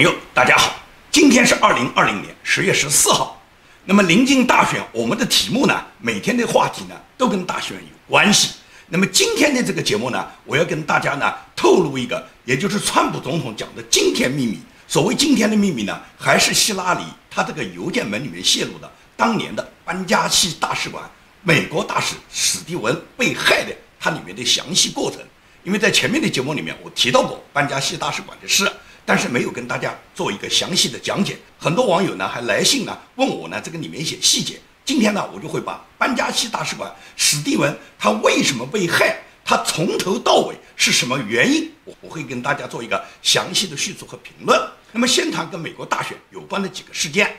朋友，大家好，今天是二零二零年十月十四号。那么临近大选，我们的题目呢，每天的话题呢，都跟大选有关系。那么今天的这个节目呢，我要跟大家呢透露一个，也就是川普总统讲的惊天秘密。所谓惊天的秘密呢，还是希拉里他这个邮件门里面泄露的当年的班加西大使馆美国大使史蒂文被害的它里面的详细过程。因为在前面的节目里面，我提到过班加西大使馆的事。但是没有跟大家做一个详细的讲解，很多网友呢还来信呢问我呢这个里面一些细节。今天呢我就会把班加西大使馆史蒂文他为什么被害，他从头到尾是什么原因，我我会跟大家做一个详细的叙述和评论。那么先谈跟美国大选有关的几个事件，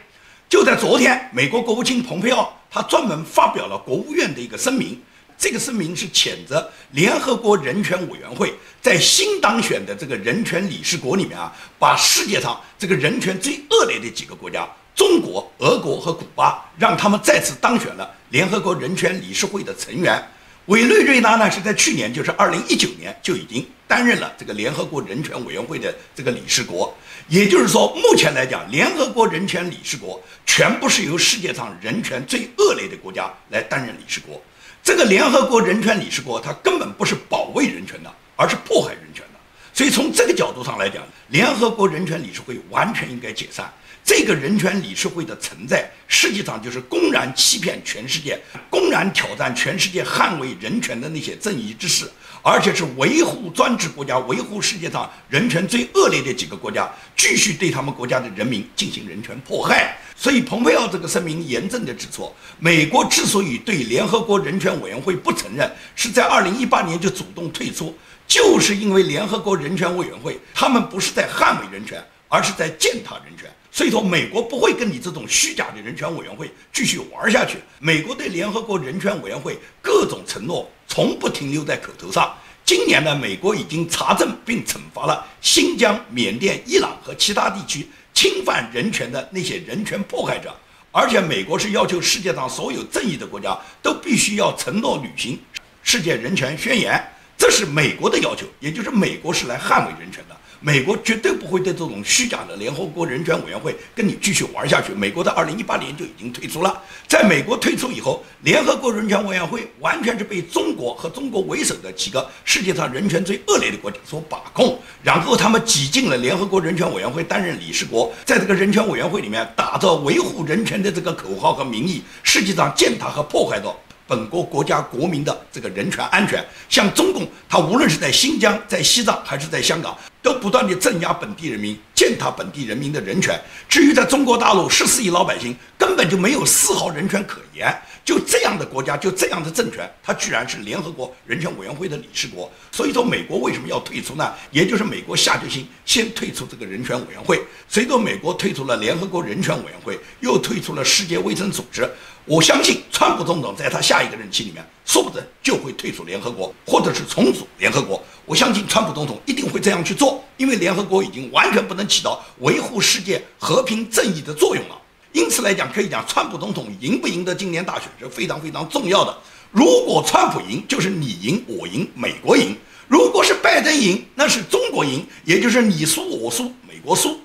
就在昨天，美国国务卿蓬佩奥他专门发表了国务院的一个声明。这个声明是谴责联合国人权委员会在新当选的这个人权理事国里面啊，把世界上这个人权最恶劣的几个国家——中国、俄国和古巴，让他们再次当选了联合国人权理事会的成员。委内瑞拉呢，是在去年，就是二零一九年就已经担任了这个联合国人权委员会的这个理事国。也就是说，目前来讲，联合国人权理事国全部是由世界上人权最恶劣的国家来担任理事国。这个联合国人权理事国，它根本不是保卫人权的，而是迫害人权的。所以从这个角度上来讲，联合国人权理事会完全应该解散。这个人权理事会的存在，实际上就是公然欺骗全世界，公然挑战全世界捍卫人权的那些正义之士，而且是维护专制国家、维护世界上人权最恶劣的几个国家，继续对他们国家的人民进行人权迫害。所以，蓬佩奥这个声明严正地指出，美国之所以对联合国人权委员会不承认，是在二零一八年就主动退出，就是因为联合国人权委员会他们不是在捍卫人权，而是在践踏人权。所以说，美国不会跟你这种虚假的人权委员会继续玩下去。美国对联合国人权委员会各种承诺从不停留在口头上。今年呢，美国已经查证并惩罚了新疆、缅甸、伊朗和其他地区。侵犯人权的那些人权迫害者，而且美国是要求世界上所有正义的国家都必须要承诺履行世界人权宣言，这是美国的要求，也就是美国是来捍卫人权的。美国绝对不会对这种虚假的联合国人权委员会跟你继续玩下去。美国在二零一八年就已经退出了，在美国退出以后，联合国人权委员会完全是被中国和中国为首的几个世界上人权最恶劣的国家所把控，然后他们挤进了联合国人权委员会担任理事国，在这个人权委员会里面打着维护人权的这个口号和名义，实际上践踏和破坏着。本国国家国民的这个人权安全，像中共，他无论是在新疆、在西藏还是在香港，都不断地镇压本地人民，践踏本地人民的人权。至于在中国大陆，十四亿老百姓根本就没有丝毫人权可言。就这样的国家，就这样的政权，它居然是联合国人权委员会的理事国。所以说，美国为什么要退出呢？也就是美国下决心先退出这个人权委员会。随着美国退出了联合国人权委员会，又退出了世界卫生组织。我相信，川普总统在他下一个任期里面，说不准就会退出联合国，或者是重组联合国。我相信，川普总统一定会这样去做，因为联合国已经完全不能起到维护世界和平正义的作用了。因此来讲，可以讲，川普总统赢不赢得今年大选是非常非常重要的。如果川普赢，就是你赢我赢，美国赢；如果是拜登赢，那是中国赢，也就是你输我输，美国输。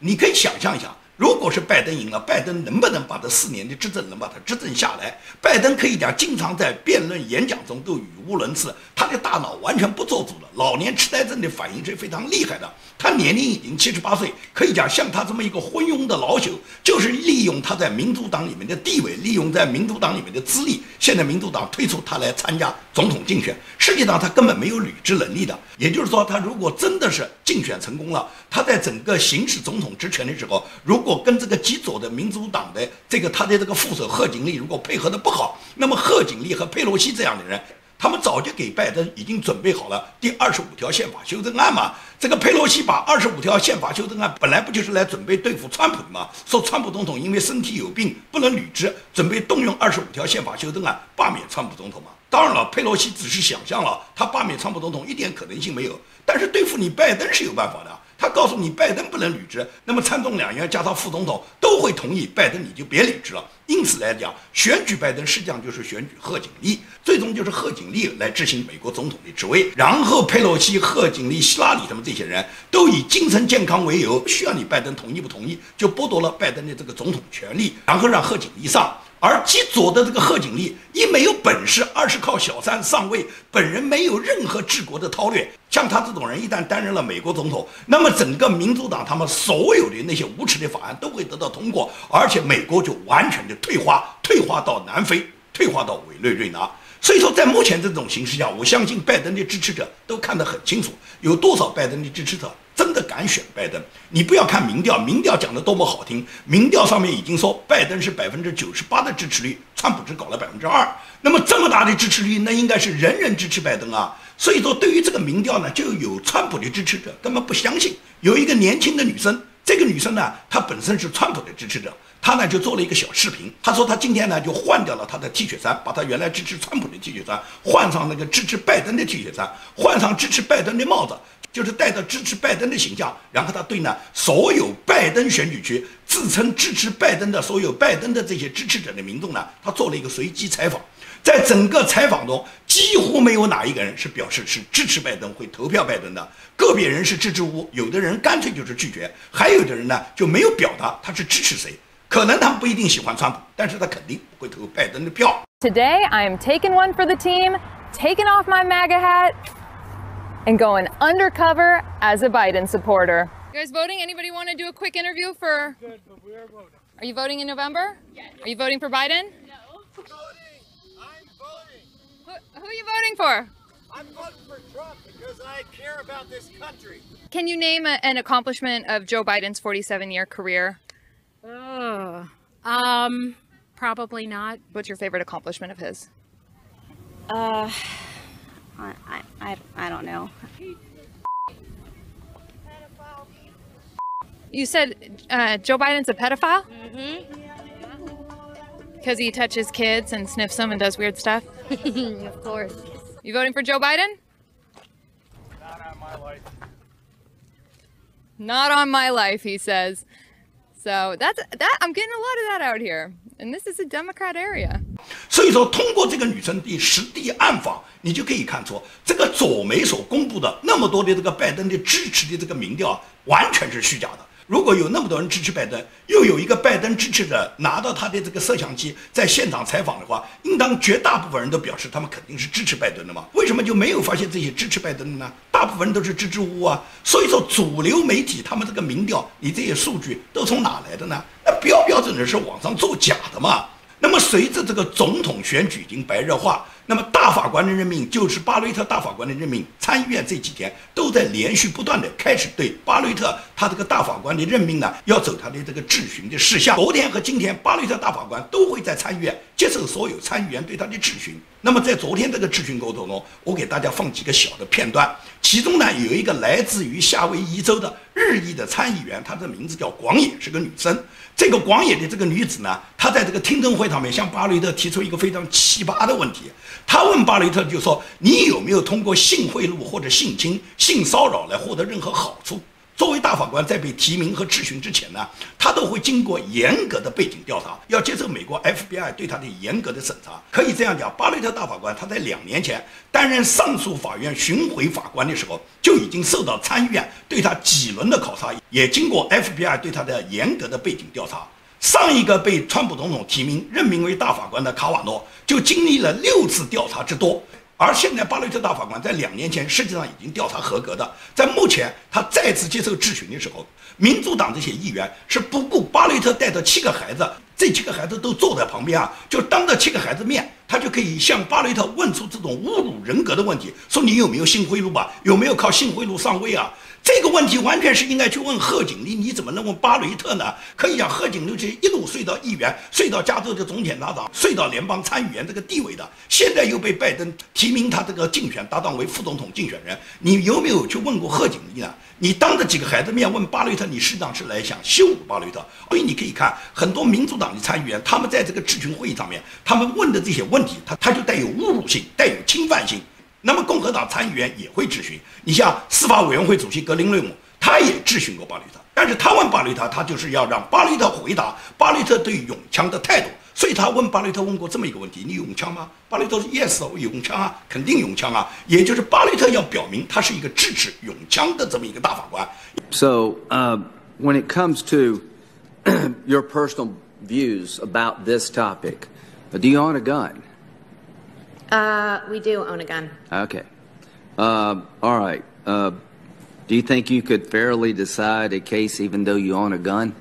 你可以想象一下。如果是拜登赢了，拜登能不能把这四年的执政能把它执政下来？拜登可以讲，经常在辩论演讲中都语无伦次，他的大脑完全不做主了。老年痴呆症的反应是非常厉害的。他年龄已经七十八岁，可以讲像他这么一个昏庸的老朽，就是利用他在民主党里面的地位，利用在民主党里面的资历，现在民主党推出他来参加总统竞选，实际上他根本没有履职能力的。也就是说，他如果真的是竞选成功了，他在整个行使总统职权的时候，如果跟这个极左的民主党的这个他的这个副手贺锦丽如果配合的不好，那么贺锦丽和佩洛西这样的人。他们早就给拜登已经准备好了第二十五条宪法修正案嘛？这个佩洛西把二十五条宪法修正案本来不就是来准备对付川普的吗？说川普总统因为身体有病不能履职，准备动用二十五条宪法修正案罢免川普总统嘛？当然了，佩洛西只是想象了，他罢免川普总统一点可能性没有，但是对付你拜登是有办法的。他告诉你拜登不能履职，那么参众两院加上副总统都会同意拜登，你就别履职了。因此来讲，选举拜登实际上就是选举贺锦丽，最终就是贺锦丽来执行美国总统的职位。然后佩洛西、贺锦丽、希拉里他们这些人都以精神健康为由，不需要你拜登同意不同意，就剥夺了拜登的这个总统权利，然后让贺锦丽上。而极左的这个贺锦丽一没有本事，二是靠小三上位，本人没有任何治国的韬略。像他这种人一旦担任了美国总统，那么整个民主党他们所有的那些无耻的法案都会得到通过，而且美国就完全的退化，退化到南非，退化到委内瑞拉。所以说，在目前这种形势下，我相信拜登的支持者都看得很清楚，有多少拜登的支持者。真的敢选拜登？你不要看民调，民调讲的多么好听，民调上面已经说拜登是百分之九十八的支持率，川普只搞了百分之二。那么这么大的支持率，那应该是人人支持拜登啊。所以说，对于这个民调呢，就有川普的支持者根本不相信。有一个年轻的女生，这个女生呢，她本身是川普的支持者，她呢就做了一个小视频，她说她今天呢就换掉了她的 T 恤衫，把她原来支持川普的 T 恤衫换上那个支持拜登的 T 恤衫，换上支持拜登的帽子。就是带着支持拜登的形象，然后他对呢所有拜登选举区自称支持拜登的所有拜登的这些支持者的民众呢，他做了一个随机采访，在整个采访中几乎没有哪一个人是表示是支持拜登会投票拜登的，个别人是支支吾吾，有的人干脆就是拒绝，还有的人呢就没有表达他是支持谁，可能他们不一定喜欢川普，但是他肯定不会投拜登的票。Today I am taking one for the team, taking off my MAGA hat. and going undercover as a Biden supporter. You guys voting? Anybody want to do a quick interview for? Good, but we are voting. Are you voting in November? Yes. Are you voting for Biden? No. for? I'm voting for Trump because I care about this country. Can you name a, an accomplishment of Joe Biden's 47-year career? Oh, um, probably not. What's your favorite accomplishment of his? Uh. I, I, I don't know. You said uh, Joe Biden's a pedophile? Mm-hmm. Because he touches kids and sniffs them and does weird stuff? of course. You voting for Joe Biden? Not on my life. Not on my life, he says. So that's that. I'm getting a lot of that out here, and this is a Democrat area. 所以说，通过这个女生的实地暗访，你就可以看出，这个左媒所公布的那么多的这个拜登的支持的这个民调，完全是虚假的。 如果有那么多人支持拜登，又有一个拜登支持者拿到他的这个摄像机在现场采访的话，应当绝大部分人都表示他们肯定是支持拜登的嘛？为什么就没有发现这些支持拜登的呢？大部分人都是支支吾吾啊。所以说，主流媒体他们这个民调，你这些数据都从哪来的呢？那标标准的是网上作假的嘛。那么随着这个总统选举已经白热化，那么大法官的任命就是巴雷特大法官的任命，参议院这几天都在连续不断的开始对巴雷特他这个大法官的任命呢，要走他的这个质询的事项。昨天和今天，巴雷特大法官都会在参议院接受所有参议员对他的质询。那么在昨天这个质询过程中，我给大家放几个小的片段，其中呢有一个来自于夏威夷州的日裔的参议员，她的名字叫广野，是个女生。这个广野的这个女子呢，她在这个听证会上面向巴雷特提出一个非常奇葩的问题。她问巴雷特就说：“你有没有通过性贿赂或者性侵、性骚扰来获得任何好处？”作为大法官，在被提名和质询之前呢，他都会经过严格的背景调查，要接受美国 FBI 对他的严格的审查。可以这样讲，巴雷特大法官他在两年前担任上诉法院巡回法官的时候，就已经受到参议院对他几轮的考察，也经过 FBI 对他的严格的背景调查。上一个被川普总统提名任命为大法官的卡瓦诺，就经历了六次调查之多。而现在，巴雷特大法官在两年前实际上已经调查合格的。在目前他再次接受质询的时候，民主党这些议员是不顾巴雷特带着七个孩子，这七个孩子都坐在旁边啊，就当着七个孩子面，他就可以向巴雷特问出这种侮辱人格的问题，说你有没有性贿赂吧？有没有靠性贿赂上位啊？这个问题完全是应该去问贺锦丽，你怎么能问巴雷特呢？可以讲贺锦丽是一路睡到议员，睡到加州的总检察长，睡到联邦参议员这个地位的，现在又被拜登提名他这个竞选搭档为副总统竞选人，你有没有去问过贺锦丽呢？你当着几个孩子面问巴雷特，你实际上是来想羞辱巴雷特。所以你可以看很多民主党的参议员，他们在这个质询会议上面，他们问的这些问题，他他就带有侮辱性，带有侵犯性。那么共和党参议员也会质询，你像司法委员会主席格林瑞姆，他也质询过巴雷特，但是他问巴雷特，他就是要让巴雷特回答巴雷特对拥枪的态度。所以他问巴雷特问过这么一个问题：你拥枪吗？巴雷特说：Yes，我拥枪啊，肯定拥枪啊。也就是巴雷特要表明他是一个支持拥枪的这么一个大法官。So, uh, when it comes to your personal views about this topic, do you own a gun? Uh, we do own a gun. Okay. Uh, all right. Uh, do you think you could fairly decide a case even though you own a gun?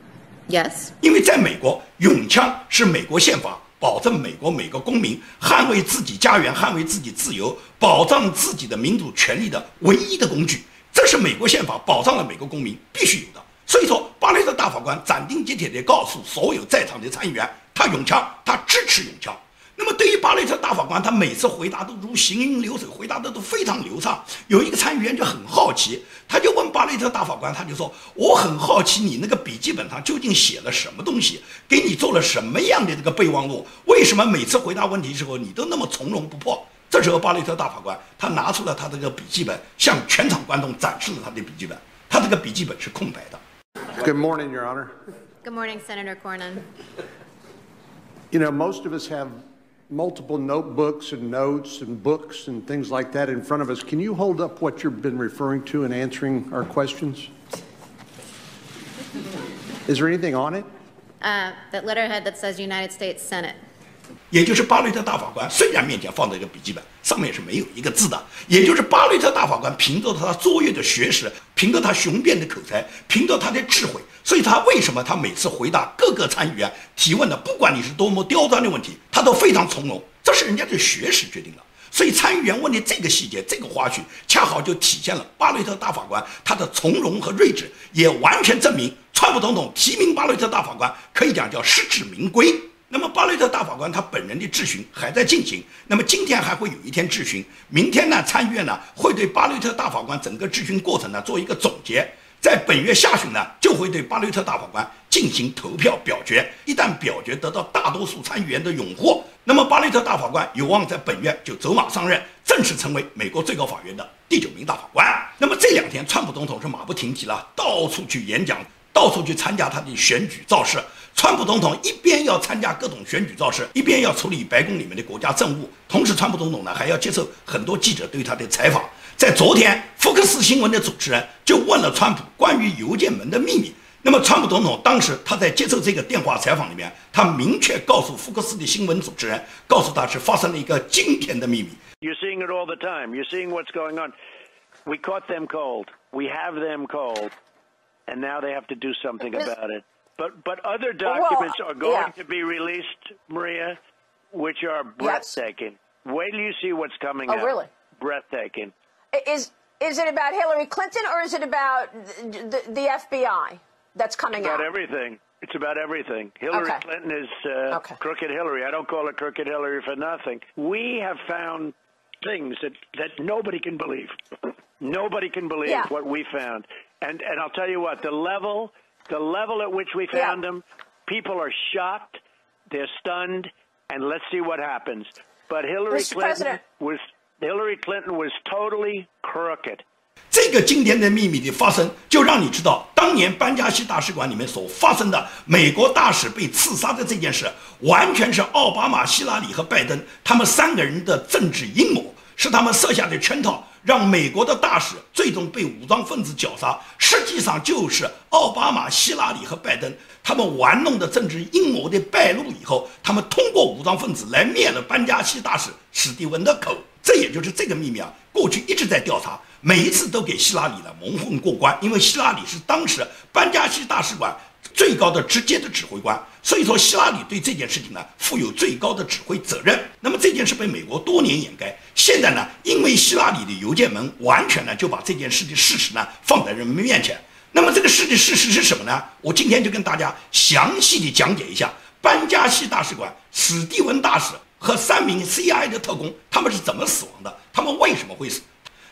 Yes. 因为在美国，拥枪是美国宪法保证美国每个公民捍卫自己家园、捍卫自己自由、保障自己的民主权利的唯一的工具。这是美国宪法保障了美国公民必须有的。所以说，巴雷特大法官斩钉截铁地告诉所有在场的参议员，他拥枪，他支持拥枪。那么，对于巴雷特大法官，他每次回答都如行云流水，回答的都非常流畅。有一个参议员就很好奇，他就问巴雷特大法官，他就说：“我很好奇，你那个笔记本上究竟写了什么东西？给你做了什么样的这个备忘录？为什么每次回答问题的时候你都那么从容不迫？”这时候，巴雷特大法官他拿出了他这个笔记本，向全场观众展示了他的笔记本。他这个笔记本是空白的。Good morning, Your Honor. Good morning, Senator Cornyn. You know, most of us have multiple notebooks and notes and books and things like that in front of us. Can you hold up what you've been referring to in answering our questions? Is there anything on it? Uh, that letterhead that says United States Senate. 也就是巴雷特大法官虽然面前放着一个笔记本，上面是没有一个字的。也就是巴雷特大法官凭着他卓越的学识，凭着他雄辩的口才，凭着他的智慧，所以他为什么他每次回答各个参议员提问的，不管你是多么刁钻的问题，他都非常从容。这是人家的学识决定的。所以参议员问的这个细节、这个花絮，恰好就体现了巴雷特大法官他的从容和睿智，也完全证明川普总统提名巴雷特大法官可以讲叫实至名归。那么巴雷特大法官他本人的质询还在进行，那么今天还会有一天质询，明天呢参议院呢会对巴雷特大法官整个质询过程呢做一个总结，在本月下旬呢就会对巴雷特大法官进行投票表决，一旦表决得到大多数参议员的拥护，那么巴雷特大法官有望在本月就走马上任，正式成为美国最高法院的第九名大法官。那么这两天川普总统是马不停蹄了，到处去演讲。到处去参加他的选举造势，川普总统一边要参加各种选举造势，一边要处理白宫里面的国家政务，同时川普总统呢还要接受很多记者对他的采访。在昨天，福克斯新闻的主持人就问了川普关于邮件门的秘密。那么，川普总统当时他在接受这个电话采访里面，他明确告诉福克斯的新闻主持人，告诉他是发生了一个惊天的秘密。You're seeing it all the time. You're seeing what's going on. We caught them cold. We have them cold. and now they have to do something about it. But but other documents well, are going yeah. to be released, Maria, which are breathtaking. Yes. Wait till you see what's coming oh, out. really? Breathtaking. Is is it about Hillary Clinton or is it about the, the, the FBI that's coming it's about out? everything. It's about everything. Hillary okay. Clinton is uh, okay. crooked Hillary. I don't call her crooked Hillary for nothing. We have found things that, that nobody can believe. nobody can believe yeah. what we found. And and I'll tell you what, the level the level at which we found yeah. them, people are shocked, they're stunned, and let's see what happens. But Hillary Mr. Clinton President. was Hillary Clinton was totally crooked. 这个今天的秘密的发生，就让你知道，当年班加西大使馆里面所发生的美国大使被刺杀的这件事，完全是奥巴马、希拉里和拜登他们三个人的政治阴谋，是他们设下的圈套。让美国的大使最终被武装分子绞杀，实际上就是奥巴马、希拉里和拜登他们玩弄的政治阴谋的败露以后，他们通过武装分子来灭了班加西大使史蒂文的口。这也就是这个秘密啊，过去一直在调查，每一次都给希拉里呢蒙混过关，因为希拉里是当时班加西大使馆。最高的直接的指挥官，所以说希拉里对这件事情呢负有最高的指挥责任。那么这件事被美国多年掩盖，现在呢，因为希拉里的邮件门完全呢就把这件事的事实呢放在人们面前。那么这个事的事实是什么呢？我今天就跟大家详细的讲解一下班加西大使馆史蒂文大使和三名 CIA 的特工他们是怎么死亡的，他们为什么会死？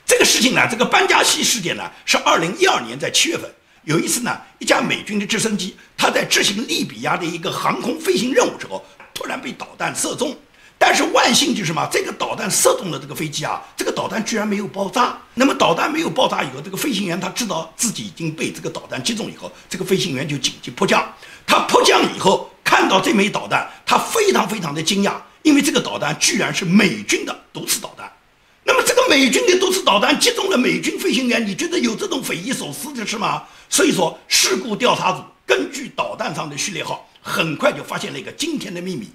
这个事情呢，这个班加西事件呢是二零一二年在七月份。有一次呢，一架美军的直升机，它在执行利比亚的一个航空飞行任务时候，突然被导弹射中。但是万幸就是什么？这个导弹射中了这个飞机啊，这个导弹居然没有爆炸。那么导弹没有爆炸以后，这个飞行员他知道自己已经被这个导弹击中以后，这个飞行员就紧急迫降。他迫降以后看到这枚导弹，他非常非常的惊讶，因为这个导弹居然是美军的毒刺导弹。那么这个美军的毒刺导弹击中了美军飞行员，你觉得有这种匪夷所思的事吗？所以说，事故调查组根据导弹上的序列号，很快就发现了一个惊天的秘密。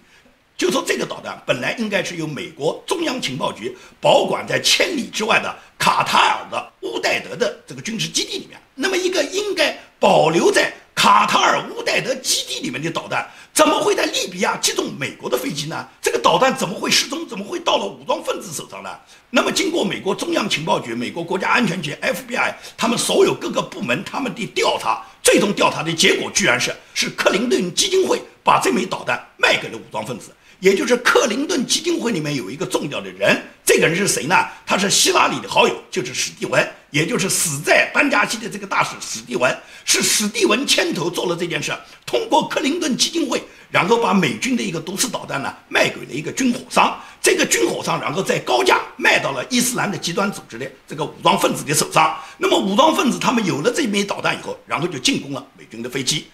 就说这个导弹本来应该是由美国中央情报局保管在千里之外的卡塔尔的乌代德的这个军事基地里面，那么一个应该保留在卡塔尔乌代德基地里面的导弹，怎么会在利比亚击中美国的飞机呢？这个导弹怎么会失踪？怎么会到了武装分子手上呢？那么经过美国中央情报局、美国国家安全局 FBI 他们所有各个部门他们的调查，最终调查的结果居然是是克林顿基金会把这枚导弹卖给了武装分子。也就是克林顿基金会里面有一个重要的人，这个人是谁呢？他是希拉里的好友，就是史蒂文，也就是死在班加西的这个大使史蒂文，是史蒂文牵头做了这件事，通过克林顿基金会，然后把美军的一个毒刺导弹呢卖给了一个军火商，这个军火商然后再高价卖到了伊斯兰的极端组织的这个武装分子的手上，那么武装分子他们有了这枚导弹以后，然后就进攻了美军的飞机。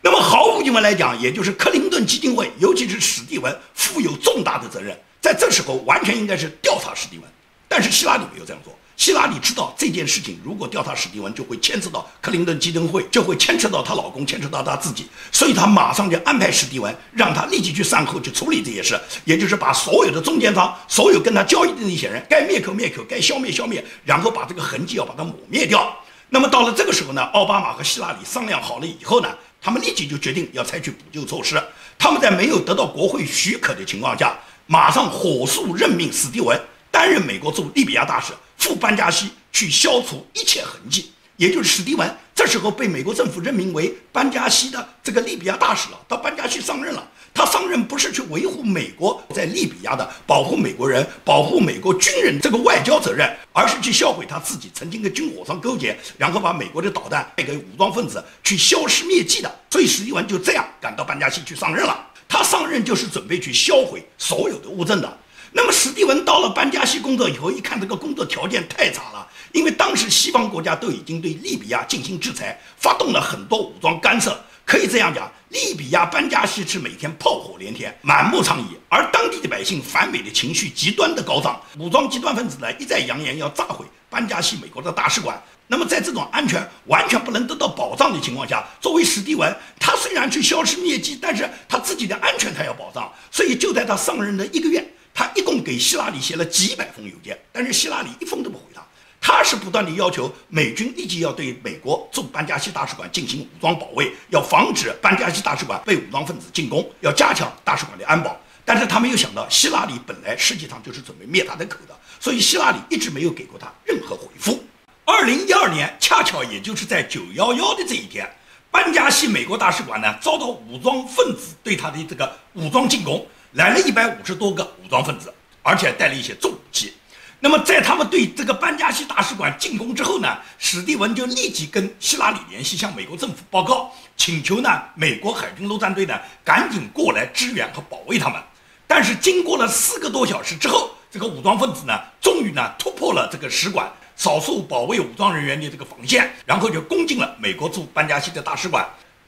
那么毫无疑问来讲，也就是克林顿基金会，尤其是史蒂文，负有重大的责任。在这时候，完全应该是调查史蒂文，但是希拉里没有这样做。希拉里知道这件事情，如果调查史蒂文，就会牵扯到克林顿基金会，就会牵扯到她老公，牵扯到她自己，所以她马上就安排史蒂文，让他立即去善后去处理这些事，也就是把所有的中间方，所有跟他交易的那些人，该灭口灭口，该消灭消灭，然后把这个痕迹要把它抹灭掉。那么到了这个时候呢，奥巴马和希拉里商量好了以后呢？他们立即就决定要采取补救措施。他们在没有得到国会许可的情况下，马上火速任命史蒂文担任美国驻利比亚大使，赴班加西去消除一切痕迹。也就是史蒂文这时候被美国政府任命为班加西的这个利比亚大使了，到班加西上任了。他上任不是去维护美国在利比亚的保护美国人、保护美国军人这个外交责任，而是去销毁他自己曾经跟军火商勾结，然后把美国的导弹卖给武装分子去消失灭迹的。所以史蒂文就这样赶到班加西去上任了。他上任就是准备去销毁所有的物证的。那么史蒂文到了班加西工作以后，一看这个工作条件太差了，因为当时西方国家都已经对利比亚进行制裁，发动了很多武装干涉。可以这样讲，利比亚班加西是每天炮火连天，满目疮痍，而当地的百姓反美的情绪极端的高涨，武装极端分子呢一再扬言要炸毁班加西美国的大使馆。那么在这种安全完全不能得到保障的情况下，作为史蒂文，他虽然去消失灭迹，但是他自己的安全他要保障，所以就在他上任的一个月，他一共给希拉里写了几百封邮件，但是希拉里一封都不回他。他是不断地要求美军立即要对美国驻班加西大使馆进行武装保卫，要防止班加西大使馆被武装分子进攻，要加强大使馆的安保。但是他没有想到，希拉里本来实际上就是准备灭他的口的，所以希拉里一直没有给过他任何回复。二零一二年，恰巧也就是在九幺幺的这一天，班加西美国大使馆呢遭到武装分子对他的这个武装进攻，来了一百五十多个武装分子，而且带了一些重武器。那么，在他们对这个班加西大使馆进攻之后呢，史蒂文就立即跟希拉里联系，向美国政府报告，请求呢美国海军陆战队呢赶紧过来支援和保卫他们。但是经过了四个多小时之后，这个武装分子呢终于呢突破了这个使馆少数保卫武装人员的这个防线，然后就攻进了美国驻班加西的大使馆，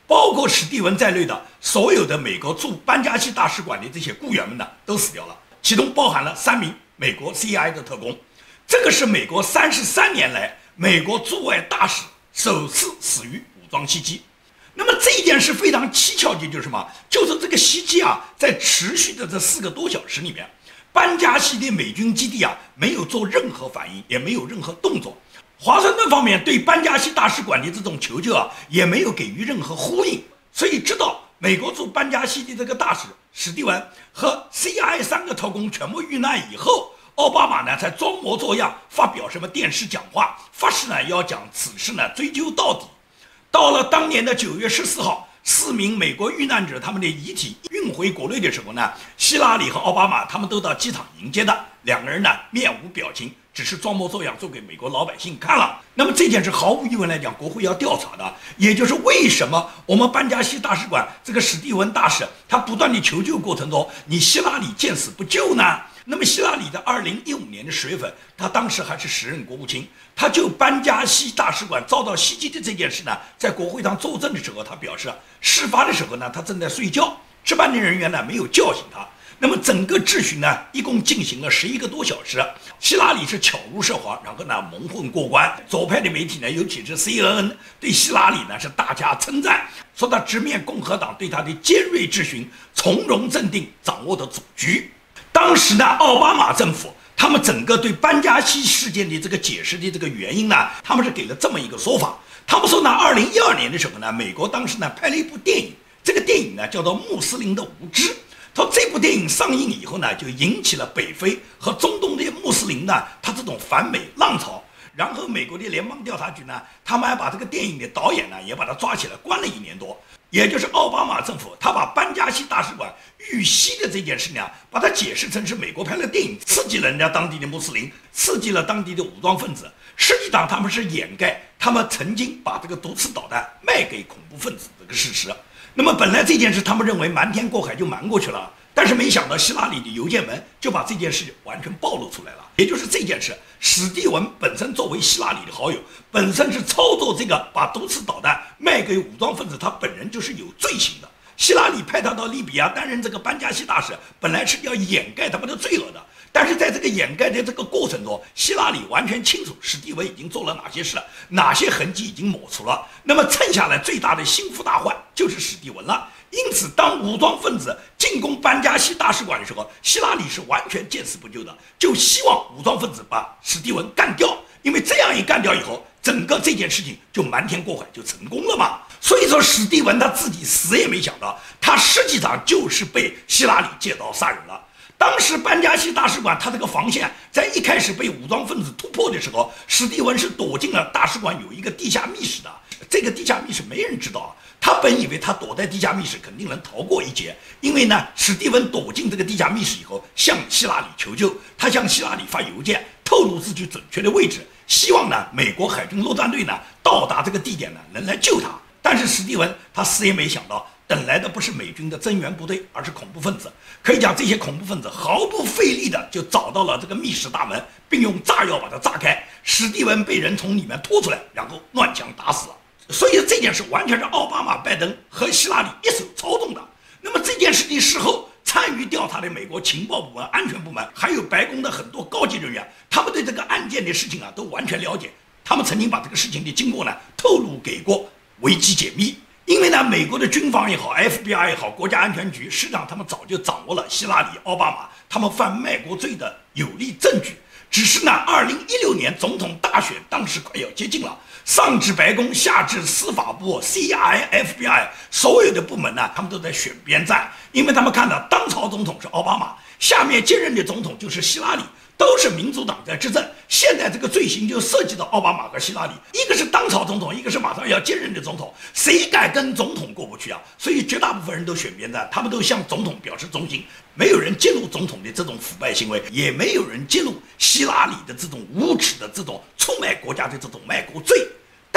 包括史蒂文在内的所有的美国驻班加西大使馆的这些雇员们呢都死掉了，其中包含了三名。美国 CIA 的特工，这个是美国三十三年来美国驻外大使首次死于武装袭击。那么这件事非常蹊跷的就是什么？就是这个袭击啊，在持续的这四个多小时里面，班加西的美军基地啊没有做任何反应，也没有任何动作。华盛顿方面对班加西大使馆的这种求救啊，也没有给予任何呼应。所以直到美国驻班加西的这个大使史蒂文和 CI 三个特工全部遇难以后，奥巴马呢才装模作样发表什么电视讲话，发誓呢要将此事呢追究到底。到了当年的九月十四号，四名美国遇难者他们的遗体运回国内的时候呢，希拉里和奥巴马他们都到机场迎接的，两个人呢面无表情，只是装模作样做给美国老百姓看了。那么这件事毫无疑问来讲，国会要调查的，也就是为什么我们班加西大使馆这个史蒂文大使他不断的求救过程中，你希拉里见死不救呢？那么希拉里的二零一五年的十月份，他当时还是时任国务卿，他就班加西大使馆遭到袭击的这件事呢，在国会上作证的时候，他表示，事发的时候呢，他正在睡觉，值班的人员呢没有叫醒他。那么整个质询呢，一共进行了十一个多小时，希拉里是巧如涉黄，然后呢蒙混过关。左派的媒体呢，尤其是 CNN 对希拉里呢是大加称赞，说他直面共和党对他的尖锐质询，从容镇定，掌握的主局。当时呢，奥巴马政府他们整个对班加西事件的这个解释的这个原因呢，他们是给了这么一个说法。他们说呢，二零一二年的时候呢，美国当时呢拍了一部电影，这个电影呢叫做《穆斯林的无知》。说这部电影上映以后呢，就引起了北非和中东的穆斯林呢他这种反美浪潮。然后美国的联邦调查局呢，他们还把这个电影的导演呢也把他抓起来关了一年多。也就是奥巴马政府，他把班加西大使馆遇袭的这件事呢，把它解释成是美国拍的电影刺激了人家当地的穆斯林，刺激了当地的武装分子。实际上他们是掩盖他们曾经把这个毒刺导弹卖给恐怖分子这个事实。那么本来这件事他们认为瞒天过海就瞒过去了。但是没想到，希拉里的邮件门就把这件事完全暴露出来了。也就是这件事，史蒂文本身作为希拉里的好友，本身是操作这个把毒刺导弹卖给武装分子，他本人就是有罪行的。希拉里派他到利比亚担任这个班加西大使，本来是要掩盖他们的罪恶的。但是在这个掩盖的这个过程中，希拉里完全清楚史蒂文已经做了哪些事了，哪些痕迹已经抹除了。那么蹭下来最大的心腹大患就是史蒂文了。因此，当武装分子进攻班加西大使馆的时候，希拉里是完全见死不救的，就希望武装分子把史蒂文干掉。因为这样一干掉以后，整个这件事情就瞒天过海，就成功了嘛。所以说，史蒂文他自己死也没想到，他实际上就是被希拉里借刀杀人了。当时班加西大使馆他这个防线在一开始被武装分子突破的时候，史蒂文是躲进了大使馆有一个地下密室的。这个地下密室没人知道。他本以为他躲在地下密室肯定能逃过一劫，因为呢，史蒂文躲进这个地下密室以后，向希拉里求救，他向希拉里发邮件，透露自己准确的位置，希望呢，美国海军陆战队呢到达这个地点呢，能来救他。但是史蒂文他死也没想到，等来的不是美军的增援部队，而是恐怖分子。可以讲，这些恐怖分子毫不费力的就找到了这个密室大门，并用炸药把它炸开，史蒂文被人从里面拖出来，然后乱枪打死了。所以这件事完全是奥巴马、拜登和希拉里一手操纵的。那么这件事情事后参与调查的美国情报部门、安全部门，还有白宫的很多高级人员，他们对这个案件的事情啊都完全了解。他们曾经把这个事情的经过呢透露给过维基解密。因为呢，美国的军方也好，FBI 也好，国家安全局实际上他们早就掌握了希拉里、奥巴马他们犯卖国罪的有力证据。只是呢，二零一六年总统大选当时快要接近了。上至白宫，下至司法部、C.I.F.B.I. 所有的部门呢，他们都在选边站，因为他们看到当朝总统是奥巴马，下面接任的总统就是希拉里，都是民主党在执政。现在这个罪行就涉及到奥巴马和希拉里，一个是当朝总统，一个是马上要接任的总统，谁敢跟总统过不去啊？所以绝大部分人都选边站，他们都向总统表示忠心，没有人揭露总统的这种腐败行为，也没有人揭露希拉里的这种无耻的这种出卖国家的这种卖国罪。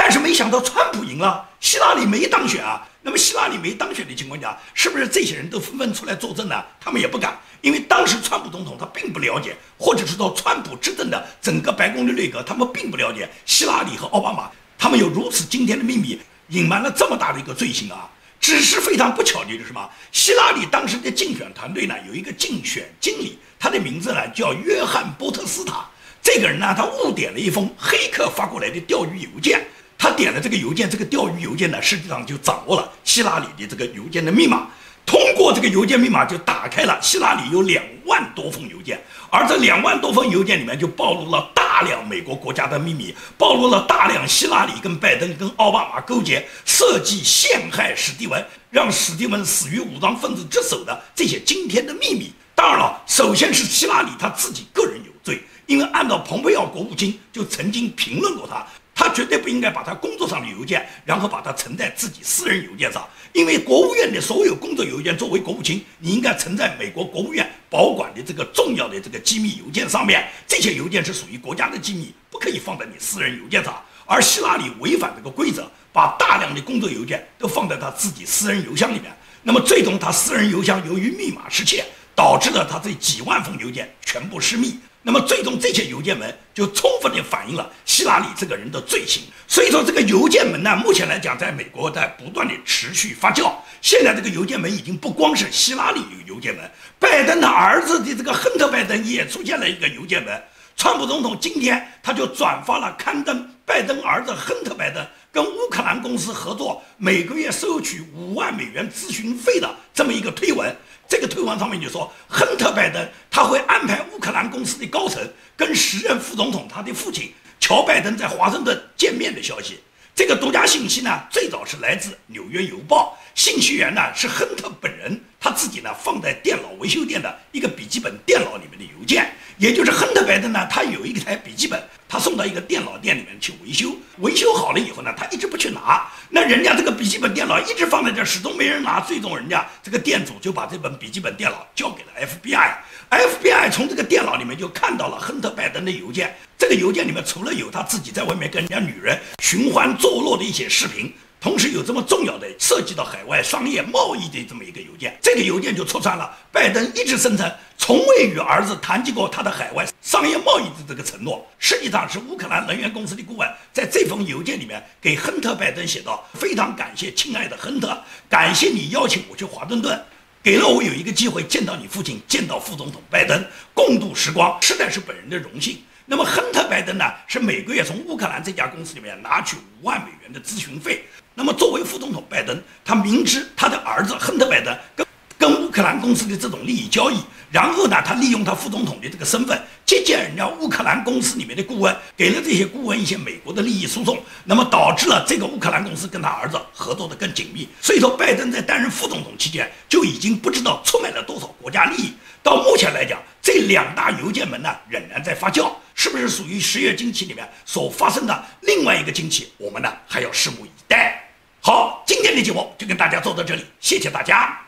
但是没想到川普赢了，希拉里没当选啊。那么希拉里没当选的情况下，是不是这些人都纷纷出来作证呢？他们也不敢，因为当时川普总统他并不了解，或者是说川普执政的整个白宫的内阁，他们并不了解希拉里和奥巴马，他们有如此惊天的秘密，隐瞒了这么大的一个罪行啊！只是非常不巧的是什么？希拉里当时的竞选团队呢，有一个竞选经理，他的名字呢叫约翰波特斯塔。这个人呢，他误点了一封黑客发过来的钓鱼邮件。他点了这个邮件，这个钓鱼邮件呢，实际上就掌握了希拉里的这个邮件的密码。通过这个邮件密码，就打开了希拉里有两万多封邮件，而这两万多封邮件里面就暴露了大量美国国家的秘密，暴露了大量希拉里跟拜登跟奥巴马勾结设计陷害史蒂文，让史蒂文死于武装分子之手的这些惊天的秘密。当然了，首先是希拉里他自己个人有罪，因为按照蓬佩奥国务卿就曾经评论过他。他绝对不应该把他工作上的邮件，然后把它存在自己私人邮件上，因为国务院的所有工作邮件，作为国务卿，你应该存在美国国务院保管的这个重要的这个机密邮件上面，这些邮件是属于国家的机密，不可以放在你私人邮件上。而希拉里违反这个规则，把大量的工作邮件都放在他自己私人邮箱里面。那么最终，他私人邮箱由于密码失窃，导致了他这几万封邮件全部失密。那么最终，这些邮件门就充分地反映了希拉里这个人的罪行。所以说，这个邮件门呢，目前来讲，在美国在不断的持续发酵。现在这个邮件门已经不光是希拉里有邮件门，拜登的儿子的这个亨特·拜登也出现了一个邮件门。川普总统今天他就转发了刊登拜登儿子亨特·拜登跟乌克兰公司合作，每个月收取五万美元咨询费的这么一个推文。这个推文上面就说，亨特·拜登他会安排乌克兰公司的高层跟时任副总统他的父亲乔·拜登在华盛顿见面的消息。这个独家信息呢，最早是来自《纽约邮报》，信息源呢是亨特本人，他自己呢放在电脑维修店的一个笔记本电脑里面的邮件。也就是亨特·拜登呢，他有一台笔记本，他送到一个电脑店里面去维修，维修好了以后呢，他一直不去拿，那人家这个笔记本电脑一直放在这，始终没人拿，最终人家这个店主就把这本笔记本电脑交给了 FBI，FBI 从这个电脑里面就看到了亨特·拜登的邮件，这个邮件里面除了有他自己在外面跟人家女人寻欢作乐的一些视频。同时有这么重要的涉及到海外商业贸易的这么一个邮件，这个邮件就戳穿了拜登一直声称从未与儿子谈及过他的海外商业贸易的这个承诺。实际上是乌克兰能源公司的顾问在这封邮件里面给亨特·拜登写道：“非常感谢亲爱的亨特，感谢你邀请我去华盛顿，给了我有一个机会见到你父亲，见到副总统拜登，共度时光，实在是本人的荣幸。”那么亨特·拜登呢，是每个月从乌克兰这家公司里面拿取五万美元的咨询费。那么，作为副总统拜登，他明知他的儿子亨特·拜登跟跟乌克兰公司的这种利益交易，然后呢，他利用他副总统的这个身份接见人家乌克兰公司里面的顾问，给了这些顾问一些美国的利益输送，那么导致了这个乌克兰公司跟他儿子合作的更紧密。所以说，拜登在担任副总统期间就已经不知道出卖了多少国家利益。到目前来讲，这两大邮件门呢仍然在发酵，是不是属于十月惊奇里面所发生的另外一个惊奇？我们呢还要拭目以待。好，今天的节目就跟大家做到这里，谢谢大家。